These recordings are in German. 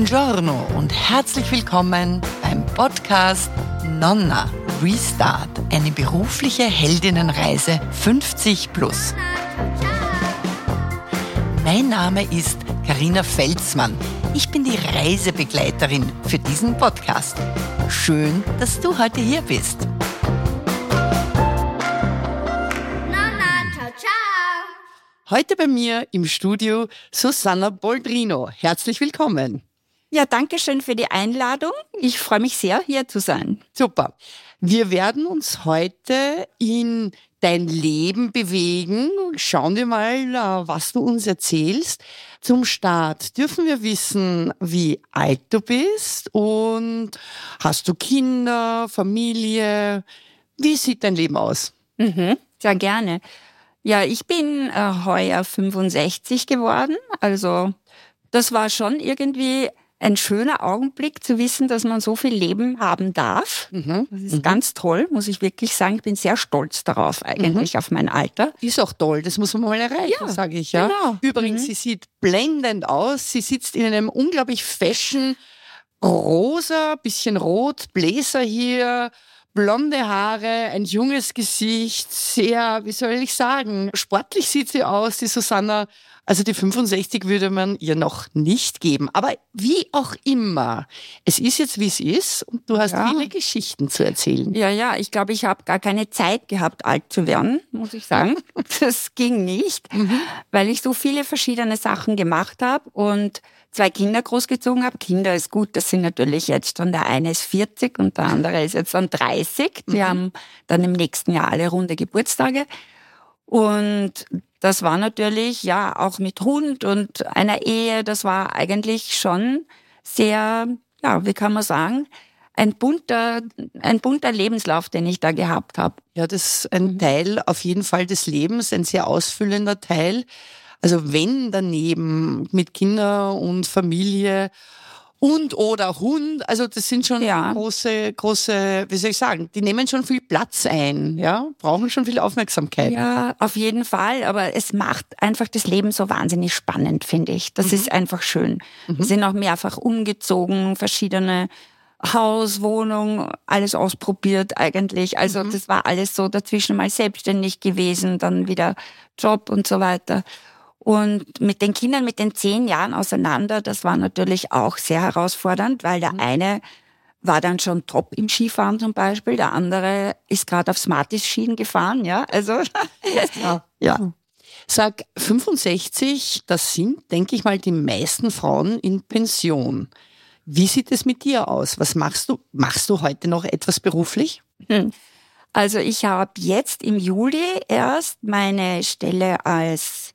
Buongiorno und herzlich willkommen beim Podcast Nonna Restart, eine berufliche Heldinnenreise 50 plus. Mein Name ist Karina Felsmann. Ich bin die Reisebegleiterin für diesen Podcast. Schön, dass du heute hier bist. Heute bei mir im Studio Susanna Boldrino. Herzlich willkommen. Ja, danke schön für die Einladung. Ich freue mich sehr, hier zu sein. Super. Wir werden uns heute in dein Leben bewegen. Schauen wir mal, äh, was du uns erzählst. Zum Start dürfen wir wissen, wie alt du bist und hast du Kinder, Familie? Wie sieht dein Leben aus? Mhm, sehr gerne. Ja, ich bin äh, heuer 65 geworden. Also das war schon irgendwie ein schöner Augenblick zu wissen, dass man so viel Leben haben darf. Mhm. Das ist mhm. ganz toll, muss ich wirklich sagen. Ich bin sehr stolz darauf eigentlich, mhm. auf mein Alter. Ist auch toll, das muss man mal erreichen, ja, sage ich. Ja. Genau. Übrigens, mhm. sie sieht blendend aus. Sie sitzt in einem unglaublich fashion rosa, bisschen rot, Bläser hier, blonde Haare, ein junges Gesicht, sehr, wie soll ich sagen, sportlich sieht sie aus, die Susanna. Also die 65 würde man ihr noch nicht geben. Aber wie auch immer, es ist jetzt, wie es ist und du hast ja. viele Geschichten zu erzählen. Ja, ja, ich glaube, ich habe gar keine Zeit gehabt, alt zu werden, muss ich sagen. Das ging nicht, mhm. weil ich so viele verschiedene Sachen gemacht habe und zwei Kinder großgezogen habe. Kinder ist gut, das sind natürlich jetzt schon, der eine ist 40 und der andere ist jetzt dann 30. Die mhm. haben dann im nächsten Jahr alle runde Geburtstage. Und das war natürlich, ja, auch mit Hund und einer Ehe, das war eigentlich schon sehr, ja, wie kann man sagen, ein bunter, ein bunter Lebenslauf, den ich da gehabt habe. Ja, das ist ein mhm. Teil auf jeden Fall des Lebens, ein sehr ausfüllender Teil. Also wenn daneben mit Kinder und Familie und oder Hund, also das sind schon ja. große, große, wie soll ich sagen, die nehmen schon viel Platz ein, ja, brauchen schon viel Aufmerksamkeit. Ja, auf jeden Fall, aber es macht einfach das Leben so wahnsinnig spannend, finde ich. Das mhm. ist einfach schön. Mhm. Wir sind auch mehrfach umgezogen, verschiedene Haus, Wohnung, alles ausprobiert eigentlich. Also mhm. das war alles so dazwischen mal selbstständig gewesen, dann wieder Job und so weiter. Und mit den Kindern mit den zehn Jahren auseinander, das war natürlich auch sehr herausfordernd, weil der mhm. eine war dann schon top im Skifahren zum Beispiel, der andere ist gerade auf Smarties-Schienen gefahren, ja, also ja. ja. Sag, 65, das sind, denke ich mal, die meisten Frauen in Pension. Wie sieht es mit dir aus? Was machst du? Machst du heute noch etwas beruflich? Hm. Also ich habe jetzt im Juli erst meine Stelle als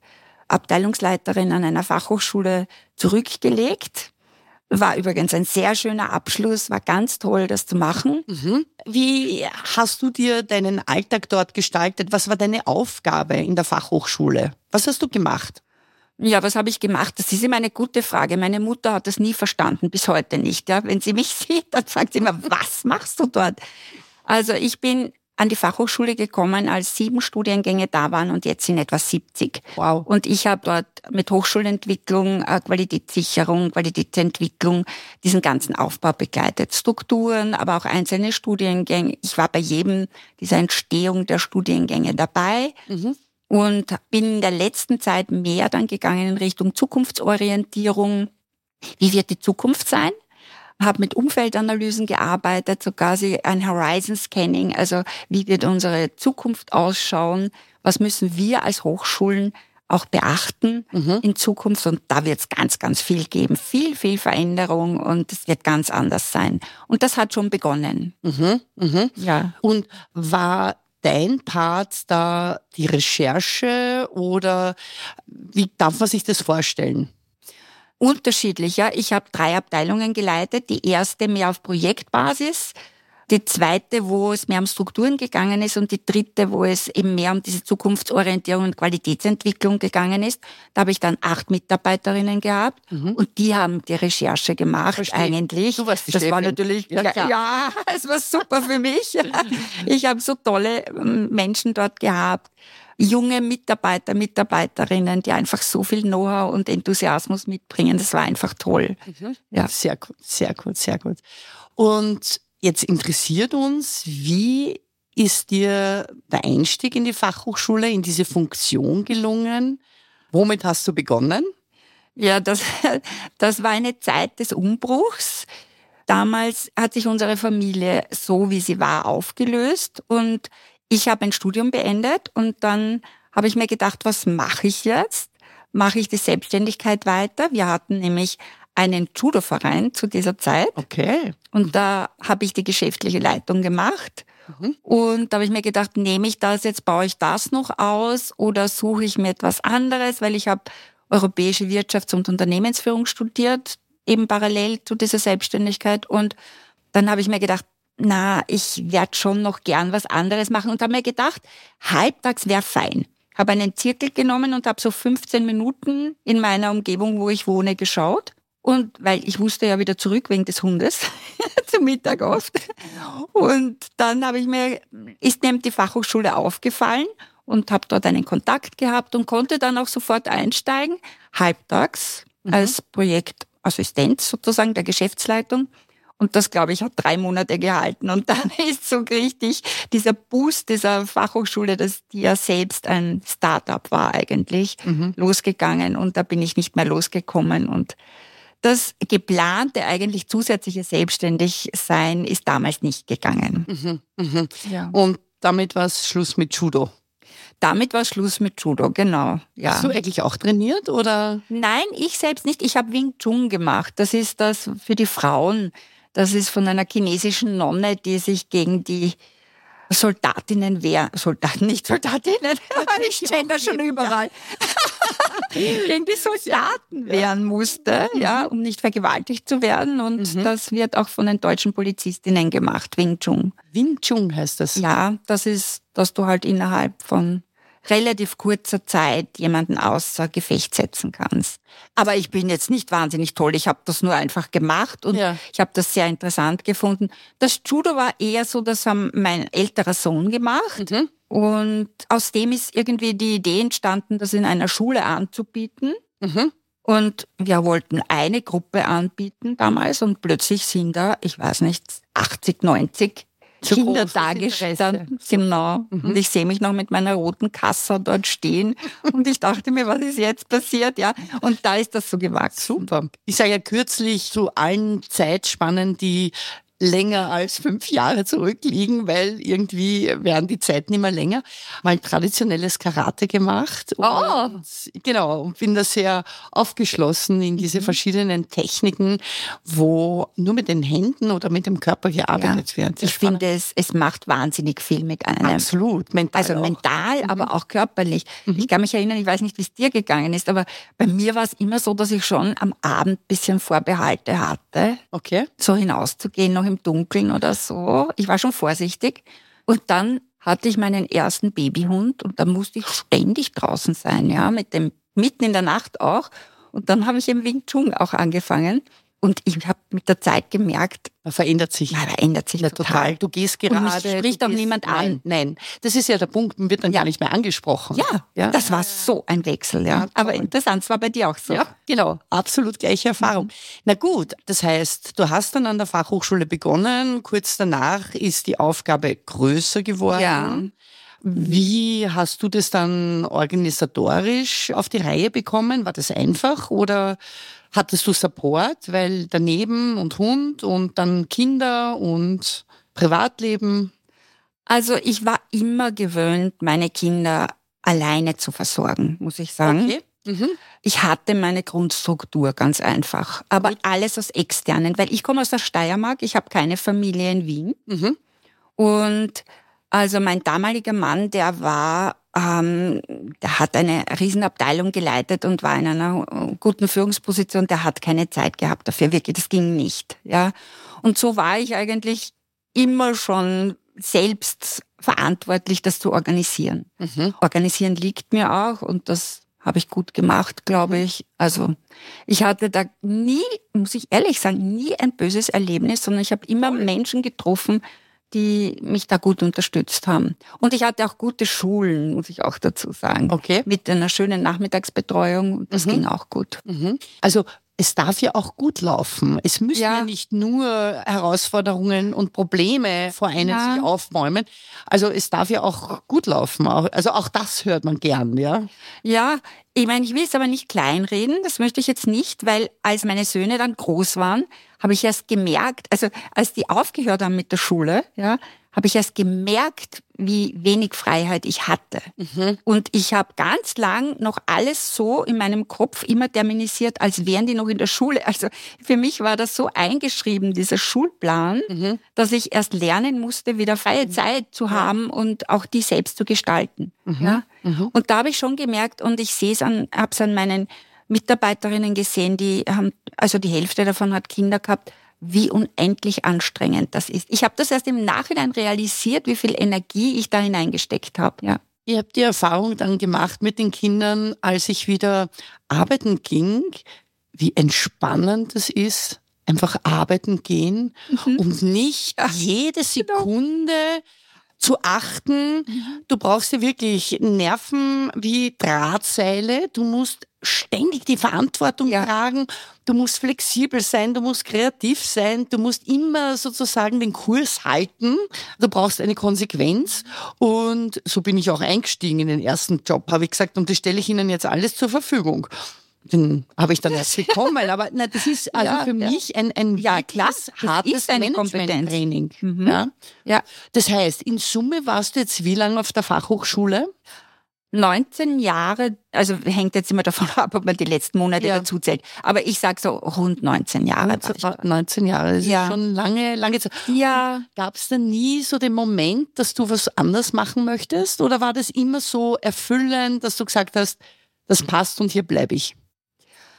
Abteilungsleiterin an einer Fachhochschule zurückgelegt. War übrigens ein sehr schöner Abschluss, war ganz toll, das zu machen. Mhm. Wie hast du dir deinen Alltag dort gestaltet? Was war deine Aufgabe in der Fachhochschule? Was hast du gemacht? Ja, was habe ich gemacht? Das ist immer eine gute Frage. Meine Mutter hat das nie verstanden, bis heute nicht. Ja, wenn sie mich sieht, dann sagt sie immer, was machst du dort? Also ich bin an die Fachhochschule gekommen, als sieben Studiengänge da waren und jetzt sind etwa 70. Wow. Und ich habe dort mit Hochschulentwicklung, äh, Qualitätssicherung, Qualitätsentwicklung diesen ganzen Aufbau begleitet. Strukturen, aber auch einzelne Studiengänge. Ich war bei jedem dieser Entstehung der Studiengänge dabei. Mhm. Und bin in der letzten Zeit mehr dann gegangen in Richtung Zukunftsorientierung. Wie wird die Zukunft sein? Habe mit Umfeldanalysen gearbeitet, so quasi ein Horizon Scanning, also wie wird unsere Zukunft ausschauen, was müssen wir als Hochschulen auch beachten mhm. in Zukunft und da wird es ganz, ganz viel geben, viel, viel Veränderung und es wird ganz anders sein. Und das hat schon begonnen. Mhm. Mhm. Ja. Und war dein Part da die Recherche oder wie darf man sich das vorstellen? Unterschiedlich. Ja. Ich habe drei Abteilungen geleitet. Die erste mehr auf Projektbasis, die zweite, wo es mehr um Strukturen gegangen ist und die dritte, wo es eben mehr um diese Zukunftsorientierung und Qualitätsentwicklung gegangen ist. Da habe ich dann acht Mitarbeiterinnen gehabt mhm. und die haben die Recherche gemacht Verstehe. eigentlich. Du warst die das Chefin. war natürlich ja, klar. ja, es war super für mich. Ich habe so tolle ähm, Menschen dort gehabt junge Mitarbeiter, Mitarbeiterinnen, die einfach so viel Know-how und Enthusiasmus mitbringen. Das war einfach toll. Mhm. Ja. Sehr gut, sehr gut, sehr gut. Und Jetzt interessiert uns, wie ist dir der Einstieg in die Fachhochschule, in diese Funktion gelungen? Womit hast du begonnen? Ja, das, das war eine Zeit des Umbruchs. Damals hat sich unsere Familie so, wie sie war, aufgelöst und ich habe ein Studium beendet und dann habe ich mir gedacht, was mache ich jetzt? Mache ich die Selbstständigkeit weiter? Wir hatten nämlich einen Judo-Verein zu dieser Zeit. Okay. Und da habe ich die geschäftliche Leitung gemacht. Mhm. Und da habe ich mir gedacht, nehme ich das jetzt, baue ich das noch aus oder suche ich mir etwas anderes, weil ich habe europäische Wirtschafts- und Unternehmensführung studiert, eben parallel zu dieser Selbstständigkeit. Und dann habe ich mir gedacht, na, ich werde schon noch gern was anderes machen und habe mir gedacht, halbtags wäre fein. Habe einen Zirkel genommen und habe so 15 Minuten in meiner Umgebung, wo ich wohne, geschaut und weil ich musste ja wieder zurück wegen des Hundes zum Mittag oft. Und dann habe ich mir, ist mir die Fachhochschule aufgefallen und habe dort einen Kontakt gehabt und konnte dann auch sofort einsteigen, halbtags mhm. als Projektassistenz sozusagen der Geschäftsleitung. Und das, glaube ich, hat drei Monate gehalten. Und dann ist so richtig dieser Boost dieser Fachhochschule, dass die ja selbst ein Startup war eigentlich, mhm. losgegangen. Und da bin ich nicht mehr losgekommen. Und das geplante eigentlich zusätzliche Selbstständigsein ist damals nicht gegangen. Mhm, mhm. Ja. Und damit war es Schluss mit Judo. Damit war Schluss mit Judo, genau. Ja. Hast du eigentlich auch trainiert oder? Nein, ich selbst nicht. Ich habe Wing Chun gemacht. Das ist das für die Frauen. Das ist von einer chinesischen Nonne, die sich gegen die Soldatinnen wehren. Soldaten, nicht Soldatinnen. ich gender schon überall. gegen die Soldaten wehren musste, ja, um nicht vergewaltigt zu werden. Und mhm. das wird auch von den deutschen Polizistinnen gemacht, Wing Chun. Wing Chun heißt das? Ja, das ist, dass du halt innerhalb von relativ kurzer Zeit jemanden außer Gefecht setzen kannst. Aber ich bin jetzt nicht wahnsinnig toll. Ich habe das nur einfach gemacht und ja. ich habe das sehr interessant gefunden. Das Judo war eher so, das haben mein älterer Sohn gemacht. Mhm. Und aus dem ist irgendwie die Idee entstanden, das in einer Schule anzubieten. Mhm. Und wir wollten eine Gruppe anbieten damals und plötzlich sind da, ich weiß nicht, 80, 90 Kinder da gestanden. Genau. Mhm. Und ich sehe mich noch mit meiner roten Kasse dort stehen. und ich dachte mir, was ist jetzt passiert? Ja. Und da ist das so gewachsen. Super. Ich sage ja kürzlich zu allen Zeitspannen, die länger als fünf Jahre zurückliegen, weil irgendwie werden die Zeiten immer länger. Mal traditionelles Karate gemacht. Oh. Und, genau. Und bin da sehr aufgeschlossen in diese mhm. verschiedenen Techniken, wo nur mit den Händen oder mit dem Körper gearbeitet ja. wird. Ich spannend. finde, es, es macht wahnsinnig viel mit einem. Absolut. Mental also auch. mental, mhm. aber auch körperlich. Mhm. Ich kann mich erinnern, ich weiß nicht, wie es dir gegangen ist, aber bei mir war es immer so, dass ich schon am Abend bisschen Vorbehalte hatte. Okay. So hinauszugehen, noch im Dunkeln oder so. Ich war schon vorsichtig. Und dann hatte ich meinen ersten Babyhund und da musste ich ständig draußen sein, ja, mit dem, mitten in der Nacht auch. Und dann habe ich im Wing Chun auch angefangen. Und ich habe mit der Zeit gemerkt, man verändert sich. Man verändert sich ja, total. total. Du gehst gerade. Und mich spricht auch niemand an. Nein, das ist ja der Punkt, man wird dann ja. gar nicht mehr angesprochen. Ja, ja, das war so ein Wechsel, ja. ja Aber interessant, es war bei dir auch so. Ja, genau, absolut gleiche Erfahrung. Mhm. Na gut, das heißt, du hast dann an der Fachhochschule begonnen, kurz danach ist die Aufgabe größer geworden. Ja. Wie hast du das dann organisatorisch auf die Reihe bekommen? War das einfach oder hattest du Support, weil daneben und Hund und dann Kinder und Privatleben? Also ich war immer gewöhnt, meine Kinder alleine zu versorgen, muss ich sagen. Okay. Mhm. Ich hatte meine Grundstruktur ganz einfach, aber alles aus externen, weil ich komme aus der Steiermark, ich habe keine Familie in Wien. Mhm. Und also mein damaliger Mann, der war ähm, der hat eine Riesenabteilung geleitet und war in einer guten Führungsposition. Der hat keine Zeit gehabt dafür, wirklich, das ging nicht. Ja. Und so war ich eigentlich immer schon selbst verantwortlich, das zu organisieren. Mhm. Organisieren liegt mir auch und das habe ich gut gemacht, glaube ich. Also ich hatte da nie, muss ich ehrlich sagen, nie ein böses Erlebnis, sondern ich habe immer Menschen getroffen, die mich da gut unterstützt haben. Und ich hatte auch gute Schulen, muss ich auch dazu sagen. Okay. Mit einer schönen Nachmittagsbetreuung. Das mhm. ging auch gut. Mhm. Also es darf ja auch gut laufen. Es müssen ja, ja nicht nur Herausforderungen und Probleme vor einem ja. sich aufbäumen. Also es darf ja auch gut laufen. Also auch das hört man gern, ja? Ja, ich meine, ich will es aber nicht kleinreden. Das möchte ich jetzt nicht, weil als meine Söhne dann groß waren, habe ich erst gemerkt, also als die aufgehört haben mit der Schule, ja, habe ich erst gemerkt, wie wenig Freiheit ich hatte. Mhm. Und ich habe ganz lang noch alles so in meinem Kopf immer terminisiert, als wären die noch in der Schule. Also für mich war das so eingeschrieben, dieser Schulplan, mhm. dass ich erst lernen musste, wieder freie mhm. Zeit zu haben und auch die selbst zu gestalten. Mhm. Ja? Mhm. Und da habe ich schon gemerkt, und ich sehe es an, habe es an meinen Mitarbeiterinnen gesehen, die haben, also die Hälfte davon hat Kinder gehabt, wie unendlich anstrengend das ist. Ich habe das erst im Nachhinein realisiert, wie viel Energie ich da hineingesteckt habe. Ja. Ihr habt die Erfahrung dann gemacht mit den Kindern, als ich wieder arbeiten ging, wie entspannend es ist, einfach arbeiten gehen mhm. und nicht jede genau. Sekunde genau zu achten. Mhm. Du brauchst ja wirklich Nerven wie Drahtseile. Du musst ständig die Verantwortung ja. tragen. Du musst flexibel sein, du musst kreativ sein, du musst immer sozusagen den Kurs halten. Du brauchst eine Konsequenz. Und so bin ich auch eingestiegen in den ersten Job, habe ich gesagt, und das stelle ich Ihnen jetzt alles zur Verfügung den habe ich dann erst bekommen. Aber na, das ist also ja, für ja. mich ein, ein ja, klass hartes Management-Training. Mhm. Ja? ja. Das heißt, in Summe warst du jetzt wie lange auf der Fachhochschule? 19 Jahre, also hängt jetzt immer davon ab, ob man die letzten Monate ja. dazu zählt. Aber ich sage so rund 19 Jahre. 19, 19 Jahre, das ja. ist schon lange, lange Zeit. Ja. Gab es denn nie so den Moment, dass du was anders machen möchtest? Oder war das immer so erfüllend, dass du gesagt hast, das passt und hier bleibe ich?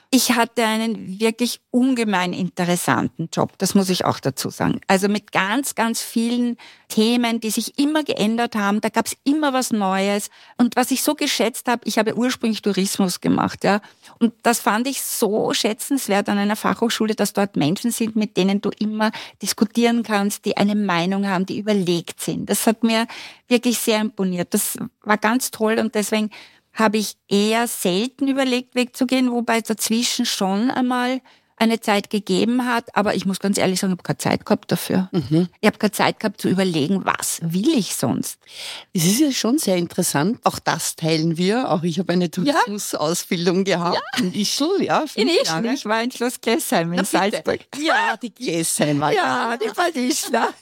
Ich hatte einen wirklich ungemein interessanten Job, das muss ich auch dazu sagen. Also mit ganz, ganz vielen Themen, die sich immer geändert haben. Da gab es immer was Neues. Und was ich so geschätzt habe, ich habe ursprünglich Tourismus gemacht, ja. Und das fand ich so schätzenswert an einer Fachhochschule, dass dort Menschen sind, mit denen du immer diskutieren kannst, die eine Meinung haben, die überlegt sind. Das hat mir wirklich sehr imponiert. Das war ganz toll und deswegen habe ich eher selten überlegt, wegzugehen, wobei dazwischen schon einmal eine Zeit gegeben hat, aber ich muss ganz ehrlich sagen, ich habe keine Zeit gehabt dafür. Mhm. Ich habe keine Zeit gehabt zu überlegen, was will ich sonst. Es ist ja schon sehr interessant, auch das teilen wir. Auch ich habe eine Tourismusausbildung ja. gehabt ja. in Ischl, ja. In Ischl, ich war in Schloss Gessheim in Na, Salzburg. Ja, die Gessheim war Ja, die war Ischler.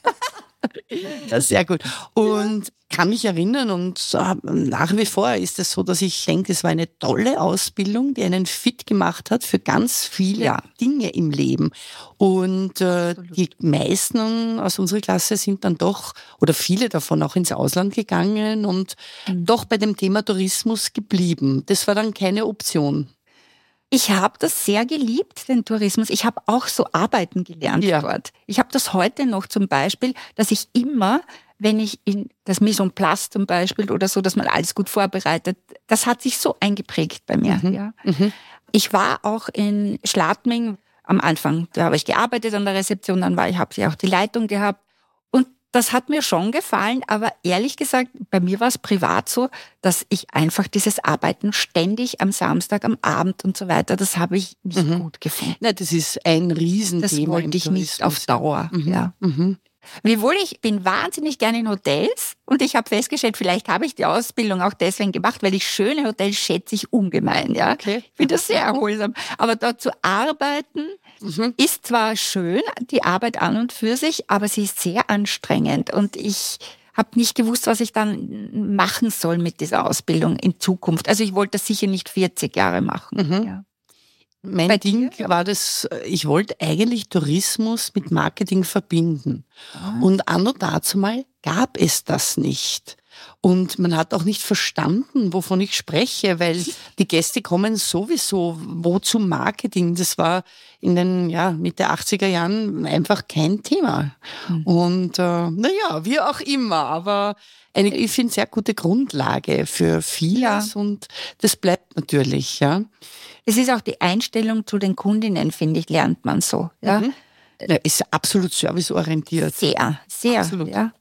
Ja, sehr gut. Und kann mich erinnern und nach wie vor ist es so, dass ich denke, es war eine tolle Ausbildung, die einen fit gemacht hat für ganz viele ja. Dinge im Leben. Und äh, die meisten aus unserer Klasse sind dann doch, oder viele davon auch ins Ausland gegangen und mhm. doch bei dem Thema Tourismus geblieben. Das war dann keine Option. Ich habe das sehr geliebt, den Tourismus. Ich habe auch so arbeiten gelernt ja. dort. Ich habe das heute noch zum Beispiel, dass ich immer, wenn ich in das Mise en place zum Beispiel oder so, dass man alles gut vorbereitet, das hat sich so eingeprägt bei mir. Mhm. Ja. Mhm. Ich war auch in Schladming am Anfang, da habe ich gearbeitet an der Rezeption, dann war ich, habe ich auch die Leitung gehabt das hat mir schon gefallen, aber ehrlich gesagt, bei mir war es privat so, dass ich einfach dieses Arbeiten ständig am Samstag, am Abend und so weiter, das habe ich nicht mhm. gut gefunden. Na, das ist ein Riesenthema. Das wollte ich nicht auf Dauer. Mhm. Ja. Mhm. Wiewohl ich bin wahnsinnig gerne in Hotels und ich habe festgestellt, vielleicht habe ich die Ausbildung auch deswegen gemacht, weil ich schöne Hotels schätze ich ungemein. Ja, okay. ich finde das sehr erholsam. Aber dort zu arbeiten, Mhm. Ist zwar schön, die Arbeit an und für sich, aber sie ist sehr anstrengend und ich habe nicht gewusst, was ich dann machen soll mit dieser Ausbildung in Zukunft. Also ich wollte das sicher nicht 40 Jahre machen. Mhm. Ja. Mein Bei Ding dir? war das, ich wollte eigentlich Tourismus mit Marketing verbinden. Oh. Und anno dazu mal gab es das nicht. Und man hat auch nicht verstanden, wovon ich spreche, weil die Gäste kommen sowieso wo zum Marketing. Das war in den ja, Mitte 80er Jahren einfach kein Thema. Mhm. Und äh, naja, wie auch immer, aber eine, ich finde, sehr gute Grundlage für vieles ja. und das bleibt natürlich, ja. Es ist auch die Einstellung zu den Kundinnen, finde ich, lernt man so. Ja? Mhm. Ja, ist absolut serviceorientiert. Sehr, sehr. Absolut. Ja.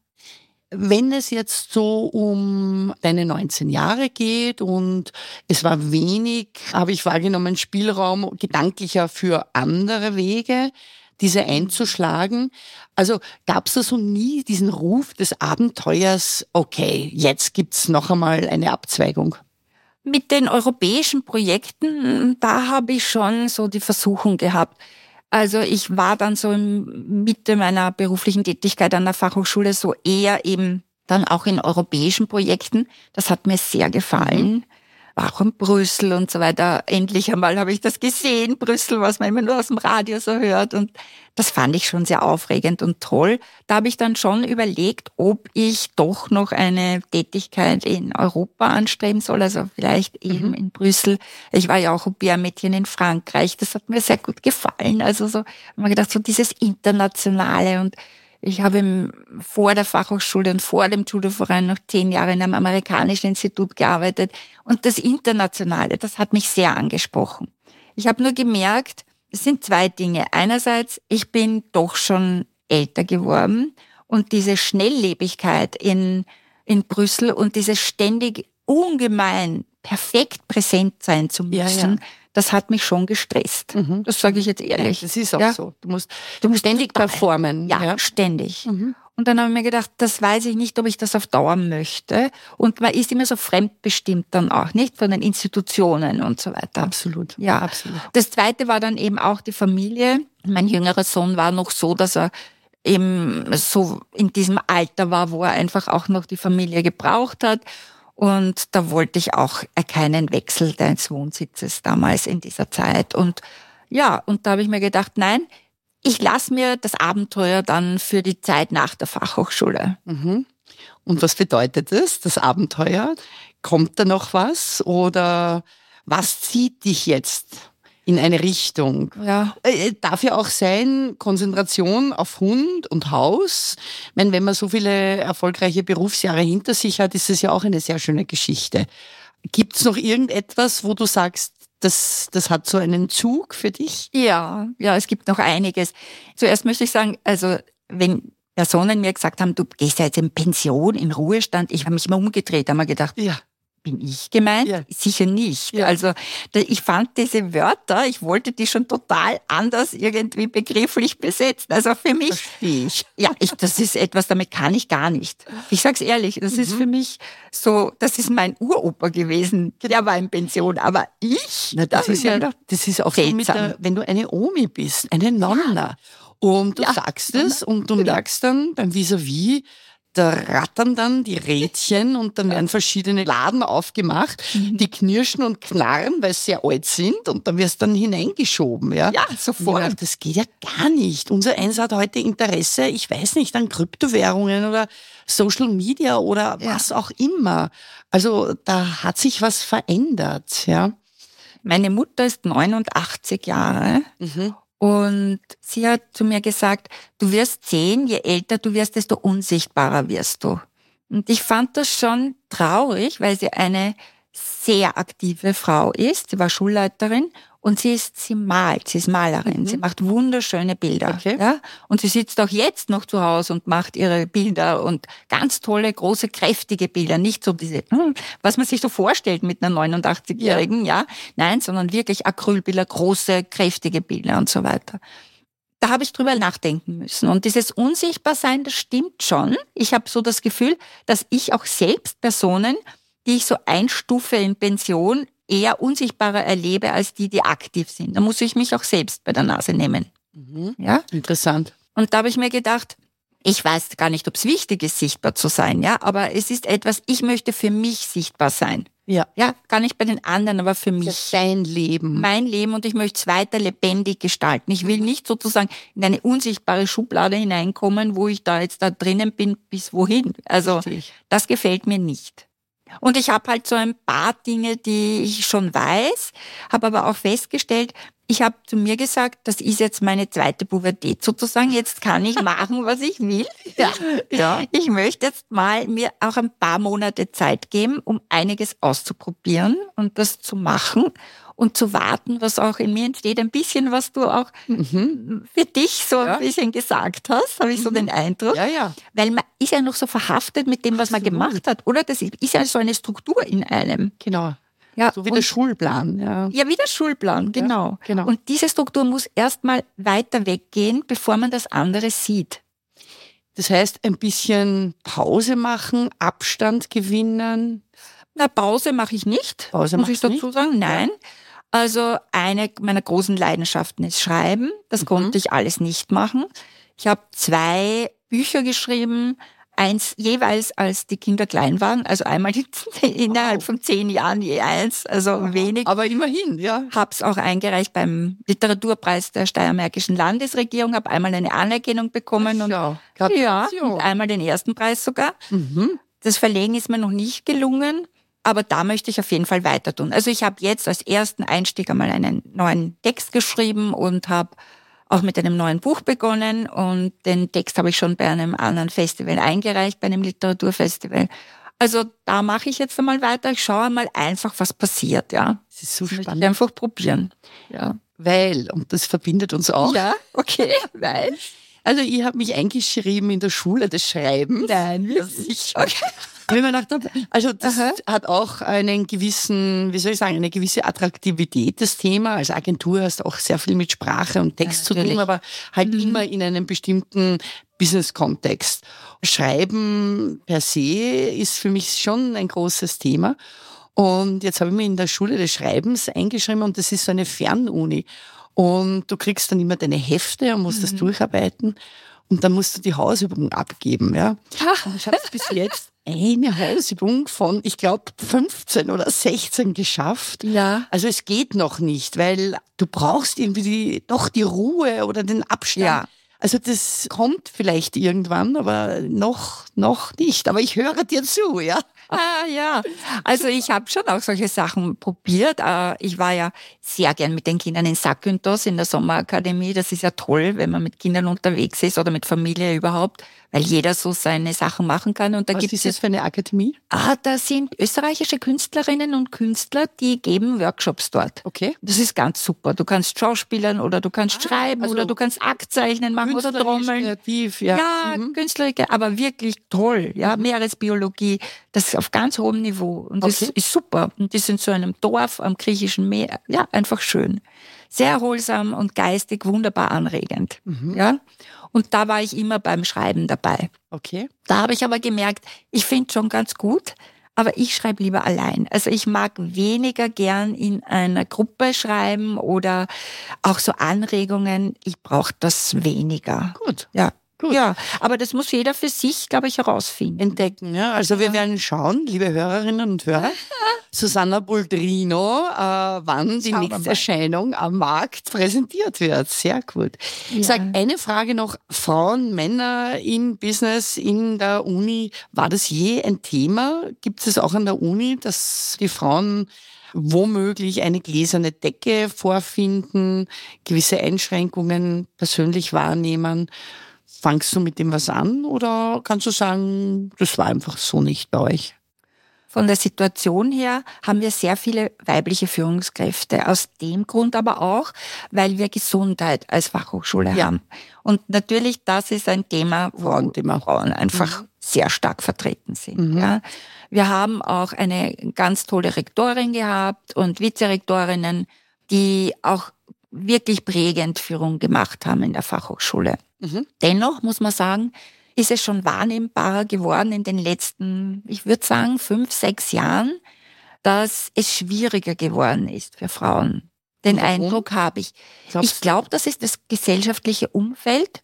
Wenn es jetzt so um deine 19 Jahre geht und es war wenig, habe ich wahrgenommen, Spielraum gedanklicher für andere Wege, diese einzuschlagen. Also gab es da so nie diesen Ruf des Abenteuers, okay, jetzt gibt's noch einmal eine Abzweigung? Mit den europäischen Projekten, da habe ich schon so die Versuchung gehabt. Also ich war dann so in Mitte meiner beruflichen Tätigkeit an der Fachhochschule so eher eben dann auch in europäischen Projekten. Das hat mir sehr gefallen. Mhm war auch in Brüssel und so weiter. Endlich einmal habe ich das gesehen, Brüssel, was man immer nur aus dem Radio so hört. Und das fand ich schon sehr aufregend und toll. Da habe ich dann schon überlegt, ob ich doch noch eine Tätigkeit in Europa anstreben soll, also vielleicht eben mhm. in Brüssel. Ich war ja auch Au-pair-Mädchen in Frankreich, das hat mir sehr gut gefallen. Also so, habe mir gedacht, so dieses Internationale und ich habe vor der Fachhochschule und vor dem Judoverein noch zehn Jahre in einem amerikanischen Institut gearbeitet. Und das Internationale, das hat mich sehr angesprochen. Ich habe nur gemerkt, es sind zwei Dinge. Einerseits, ich bin doch schon älter geworden und diese Schnelllebigkeit in, in Brüssel und dieses ständig ungemein perfekt präsent sein zu müssen, ja, ja das hat mich schon gestresst. Mhm. Das sage ich jetzt ehrlich. Ja, das ist auch ja? so. Du musst, du musst ständig performen. Ja, ja. ständig. Mhm. Und dann habe ich mir gedacht, das weiß ich nicht, ob ich das auf Dauer möchte. Und man ist immer so fremdbestimmt dann auch, nicht? Von den Institutionen und so weiter. Absolut. Ja, absolut. Das zweite war dann eben auch die Familie. Mein jüngerer Sohn war noch so, dass er eben so in diesem Alter war, wo er einfach auch noch die Familie gebraucht hat. Und da wollte ich auch keinen Wechsel deines Wohnsitzes damals in dieser Zeit. Und ja, und da habe ich mir gedacht, nein, ich lasse mir das Abenteuer dann für die Zeit nach der Fachhochschule. Mhm. Und was bedeutet das, das Abenteuer? Kommt da noch was oder was zieht dich jetzt? In eine Richtung. Ja. Äh, darf ja auch sein, Konzentration auf Hund und Haus. Ich meine, wenn man so viele erfolgreiche Berufsjahre hinter sich hat, ist es ja auch eine sehr schöne Geschichte. Gibt es noch irgendetwas, wo du sagst, das, das hat so einen Zug für dich? Ja, ja, es gibt noch einiges. Zuerst möchte ich sagen, also wenn Personen mir gesagt haben, du gehst ja jetzt in Pension, in Ruhestand, ich habe mich immer umgedreht, habe mir gedacht, ja bin ich gemeint? Ja. Sicher nicht. Ja. Also ich fand diese Wörter, ich wollte die schon total anders irgendwie begrifflich besetzen. Also für mich, Verstehe ich. ja, ich, das ist etwas, damit kann ich gar nicht. Ich sag's ehrlich, das mhm. ist für mich so, das ist mein Uropa gewesen, der war in Pension, aber ich, Na, das, das ist ja, das ist auch so mit der, wenn du eine Omi bist, eine Nonna. Und du ja. sagst es und du genau. merkst dann beim Vis-a-vis, -vis, da rattern dann die Rädchen und dann werden verschiedene Laden aufgemacht, mhm. die knirschen und knarren, weil sie sehr alt sind und dann wirst dann hineingeschoben. Ja, ja sofort. Dachte, das geht ja gar nicht. Unser Eins hat heute Interesse, ich weiß nicht, an Kryptowährungen oder Social Media oder ja. was auch immer. Also da hat sich was verändert. Ja. Meine Mutter ist 89 Jahre mhm. Und sie hat zu mir gesagt, du wirst sehen, je älter du wirst, desto unsichtbarer wirst du. Und ich fand das schon traurig, weil sie eine sehr aktive Frau ist. Sie war Schulleiterin und sie ist, sie malt, sie ist Malerin, mhm. sie macht wunderschöne Bilder. Okay. Ja? Und sie sitzt auch jetzt noch zu Hause und macht ihre Bilder und ganz tolle, große, kräftige Bilder. Nicht so diese, hm, was man sich so vorstellt mit einer 89-Jährigen, ja. ja. Nein, sondern wirklich Acrylbilder, große, kräftige Bilder und so weiter. Da habe ich drüber nachdenken müssen. Und dieses Unsichtbarsein, das stimmt schon. Ich habe so das Gefühl, dass ich auch selbst Personen, die ich so einstufe in Pension, eher unsichtbarer erlebe als die, die aktiv sind. Da muss ich mich auch selbst bei der Nase nehmen. Mhm. Ja? Interessant. Und da habe ich mir gedacht, ich weiß gar nicht, ob es wichtig ist, sichtbar zu sein, ja, aber es ist etwas, ich möchte für mich sichtbar sein. Ja. Ja, gar nicht bei den anderen, aber für mich. Für dein Leben. Mein Leben und ich möchte es weiter lebendig gestalten. Ich will nicht sozusagen in eine unsichtbare Schublade hineinkommen, wo ich da jetzt da drinnen bin, bis wohin. Also, Richtig. das gefällt mir nicht. Und ich habe halt so ein paar Dinge, die ich schon weiß, habe aber auch festgestellt, ich habe zu mir gesagt, das ist jetzt meine zweite Pubertät sozusagen. Jetzt kann ich machen, was ich will. Ja. ja. Ich möchte jetzt mal mir auch ein paar Monate Zeit geben, um einiges auszuprobieren und das zu machen und zu warten, was auch in mir entsteht. Ein bisschen, was du auch mhm. für dich so ja. ein bisschen gesagt hast, habe ich so mhm. den Eindruck. Ja, ja. Weil man ist ja noch so verhaftet mit dem, was Absolut. man gemacht hat, oder? Das ist ja so eine Struktur in einem. Genau. Ja, so wie der Schulplan. Ja. ja, wie der Schulplan, genau. Ja, genau. Und diese Struktur muss erstmal weiter weggehen, bevor man das andere sieht. Das heißt, ein bisschen Pause machen, Abstand gewinnen. Na, Pause mache ich nicht, Pause muss ich dazu nicht? sagen. Nein. Ja. Also eine meiner großen Leidenschaften ist Schreiben. Das mhm. konnte ich alles nicht machen. Ich habe zwei Bücher geschrieben, eins jeweils, als die Kinder klein waren, also einmal innerhalb von zehn Jahren je eins, also wenig. Aber immerhin, ja. Hab's auch eingereicht beim Literaturpreis der Steiermärkischen Landesregierung, habe einmal eine Anerkennung bekommen und, ja, ja, und einmal den ersten Preis sogar. Mhm. Das Verlegen ist mir noch nicht gelungen. Aber da möchte ich auf jeden Fall weiter tun. Also ich habe jetzt als ersten Einstieg einmal einen neuen Text geschrieben und habe auch mit einem neuen Buch begonnen und den Text habe ich schon bei einem anderen Festival eingereicht, bei einem Literaturfestival. Also da mache ich jetzt einmal weiter. Ich schaue mal einfach, was passiert, ja. Das ist so spannend. Ich einfach probieren. Ja. Weil, und das verbindet uns auch. Ja, okay, weil. Also ich habe mich eingeschrieben in der Schule des Schreibens. Nein, wirklich. Okay. Wenn man gedacht habe, also das Aha. hat auch einen gewissen, wie soll ich sagen, eine gewisse Attraktivität, das Thema. Als Agentur hast du auch sehr viel mit Sprache und Text ja, zu tun, aber halt mhm. immer in einem bestimmten Business-Kontext. Schreiben per se ist für mich schon ein großes Thema. Und jetzt habe ich mich in der Schule des Schreibens eingeschrieben und das ist so eine Fernuni. Und du kriegst dann immer deine Hefte und musst mhm. das durcharbeiten. Und dann musst du die Hausübung abgeben. Ja? Und ich habe es bis jetzt eine Hausübung von, ich glaube, 15 oder 16 geschafft. Ja. Also es geht noch nicht, weil du brauchst irgendwie die, doch die Ruhe oder den Abstand. Ja. Also das kommt vielleicht irgendwann, aber noch, noch nicht. Aber ich höre dir zu, ja. Ah, ja, also ich habe schon auch solche Sachen probiert. Äh, ich war ja sehr gern mit den Kindern in Sakynthos in der Sommerakademie. Das ist ja toll, wenn man mit Kindern unterwegs ist oder mit Familie überhaupt weil jeder so seine Sachen machen kann. Und da Was gibt ist das für eine Akademie? Ah, da sind österreichische Künstlerinnen und Künstler, die geben Workshops dort. Okay. Das ist ganz super. Du kannst schauspielern oder du kannst ah, schreiben also oder du kannst Aktzeichnen machen oder trommeln. Kreativ, ja. Ja, mhm. künstlerisch, aber wirklich toll. Ja, mhm. Meeresbiologie, das ist auf ganz hohem Niveau und das okay. ist super. Und die sind so einem Dorf am griechischen Meer. Ja, einfach schön. Sehr erholsam und geistig wunderbar anregend. Mhm. Ja. Und da war ich immer beim Schreiben dabei. Okay. Da habe ich aber gemerkt, ich finde schon ganz gut, aber ich schreibe lieber allein. Also ich mag weniger gern in einer Gruppe schreiben oder auch so Anregungen. Ich brauche das weniger. Gut. Ja. Gut. Ja, aber das muss jeder für sich, glaube ich, herausfinden. Entdecken. Ja? Also wir werden schauen, liebe Hörerinnen und Hörer, Susanna Boldrino, äh, wann die nächste Erscheinung am Markt präsentiert wird. Sehr gut. Ja. Ich sage eine Frage noch. Frauen, Männer im Business, in der Uni, war das je ein Thema? Gibt es auch an der Uni, dass die Frauen womöglich eine gläserne Decke vorfinden, gewisse Einschränkungen persönlich wahrnehmen? Fangst du mit dem was an oder kannst du sagen, das war einfach so nicht bei euch? Von der Situation her haben wir sehr viele weibliche Führungskräfte. Aus dem Grund aber auch, weil wir Gesundheit als Fachhochschule ja. haben. Und natürlich, das ist ein Thema, wo Frauenthema. Frauen einfach mhm. sehr stark vertreten sind. Mhm. Ja. Wir haben auch eine ganz tolle Rektorin gehabt und Vizerektorinnen, die auch wirklich prägend Führung gemacht haben in der Fachhochschule. Mhm. Dennoch muss man sagen, ist es schon wahrnehmbarer geworden in den letzten, ich würde sagen, fünf, sechs Jahren, dass es schwieriger geworden ist für Frauen. Den Warum? Eindruck habe ich. Glaubst ich glaube, das ist das gesellschaftliche Umfeld,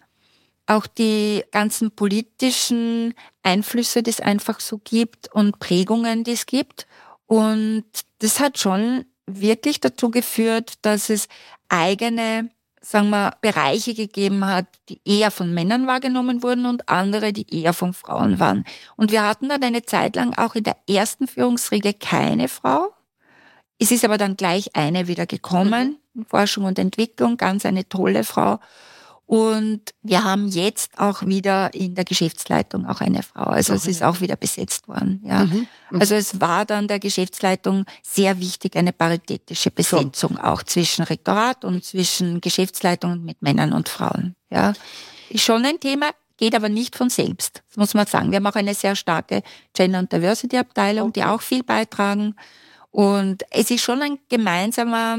auch die ganzen politischen Einflüsse, die es einfach so gibt und Prägungen, die es gibt. Und das hat schon wirklich dazu geführt, dass es eigene sagen wir, Bereiche gegeben hat, die eher von Männern wahrgenommen wurden und andere, die eher von Frauen waren. Und wir hatten dann eine Zeit lang auch in der ersten Führungsriege keine Frau. Es ist aber dann gleich eine wieder gekommen, in Forschung und Entwicklung, ganz eine tolle Frau. Und wir haben jetzt auch wieder in der Geschäftsleitung auch eine Frau. Also es ist auch wieder besetzt worden. Ja. Mhm. mhm. Also es war dann der Geschäftsleitung sehr wichtig, eine paritätische Besetzung so. auch zwischen Rektorat und zwischen Geschäftsleitung mit Männern und Frauen. Ja. Ist schon ein Thema, geht aber nicht von selbst. Das muss man sagen. Wir haben auch eine sehr starke Gender und Diversity Abteilung, okay. die auch viel beitragen. Und es ist schon ein gemeinsamer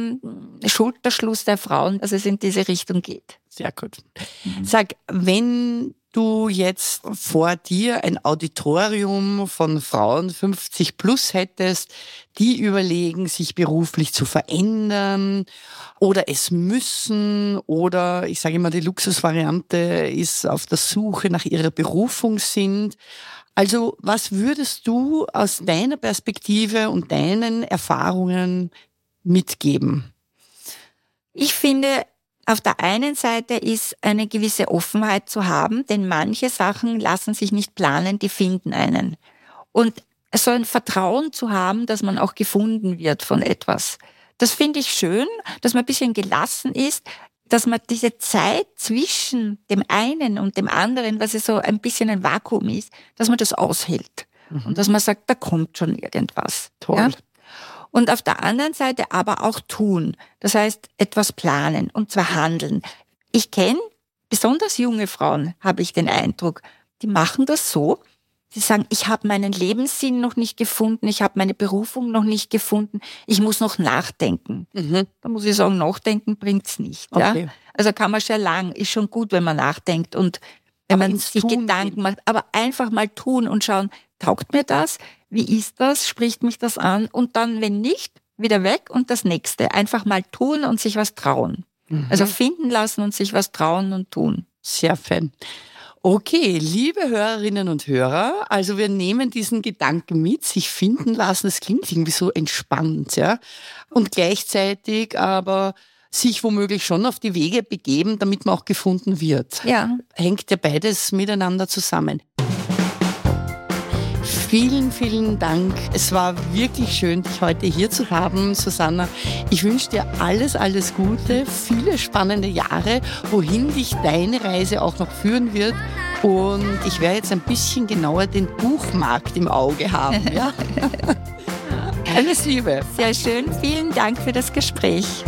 Schulterschluss der Frauen, dass es in diese Richtung geht. Sehr gut. Mhm. Sag, wenn du jetzt vor dir ein Auditorium von Frauen 50 plus hättest, die überlegen, sich beruflich zu verändern oder es müssen oder ich sage immer, die Luxusvariante ist auf der Suche nach ihrer Berufung sind. Also was würdest du aus deiner Perspektive und deinen Erfahrungen mitgeben? Ich finde, auf der einen Seite ist eine gewisse Offenheit zu haben, denn manche Sachen lassen sich nicht planen, die finden einen. Und so ein Vertrauen zu haben, dass man auch gefunden wird von etwas. Das finde ich schön, dass man ein bisschen gelassen ist dass man diese Zeit zwischen dem einen und dem anderen, was ja so ein bisschen ein Vakuum ist, dass man das aushält. Mhm. Und dass man sagt, da kommt schon irgendwas. Toll. Ja? Und auf der anderen Seite aber auch tun. Das heißt, etwas planen und zwar handeln. Ich kenne besonders junge Frauen, habe ich den Eindruck, die machen das so, Sie sagen, ich habe meinen Lebenssinn noch nicht gefunden, ich habe meine Berufung noch nicht gefunden, ich muss noch nachdenken. Mhm. Da muss ich sagen, nachdenken bringt's nicht. Okay. Ja? Also kann man schon lang, ist schon gut, wenn man nachdenkt und wenn aber man sich Gedanken gehen. macht. Aber einfach mal tun und schauen, taugt mir das? Wie ist das? Spricht mich das an? Und dann, wenn nicht, wieder weg und das nächste. Einfach mal tun und sich was trauen. Mhm. Also finden lassen und sich was trauen und tun. Sehr fan. Okay, liebe Hörerinnen und Hörer, also wir nehmen diesen Gedanken mit, sich finden lassen. Das klingt irgendwie so entspannt, ja. Und gleichzeitig aber sich womöglich schon auf die Wege begeben, damit man auch gefunden wird. Ja. Hängt ja beides miteinander zusammen. Vielen, vielen Dank. Es war wirklich schön, dich heute hier zu haben, Susanna. Ich wünsche dir alles, alles Gute, viele spannende Jahre, wohin dich deine Reise auch noch führen wird. Und ich werde jetzt ein bisschen genauer den Buchmarkt im Auge haben. Ja? Alles Liebe. Sehr schön. Vielen Dank für das Gespräch.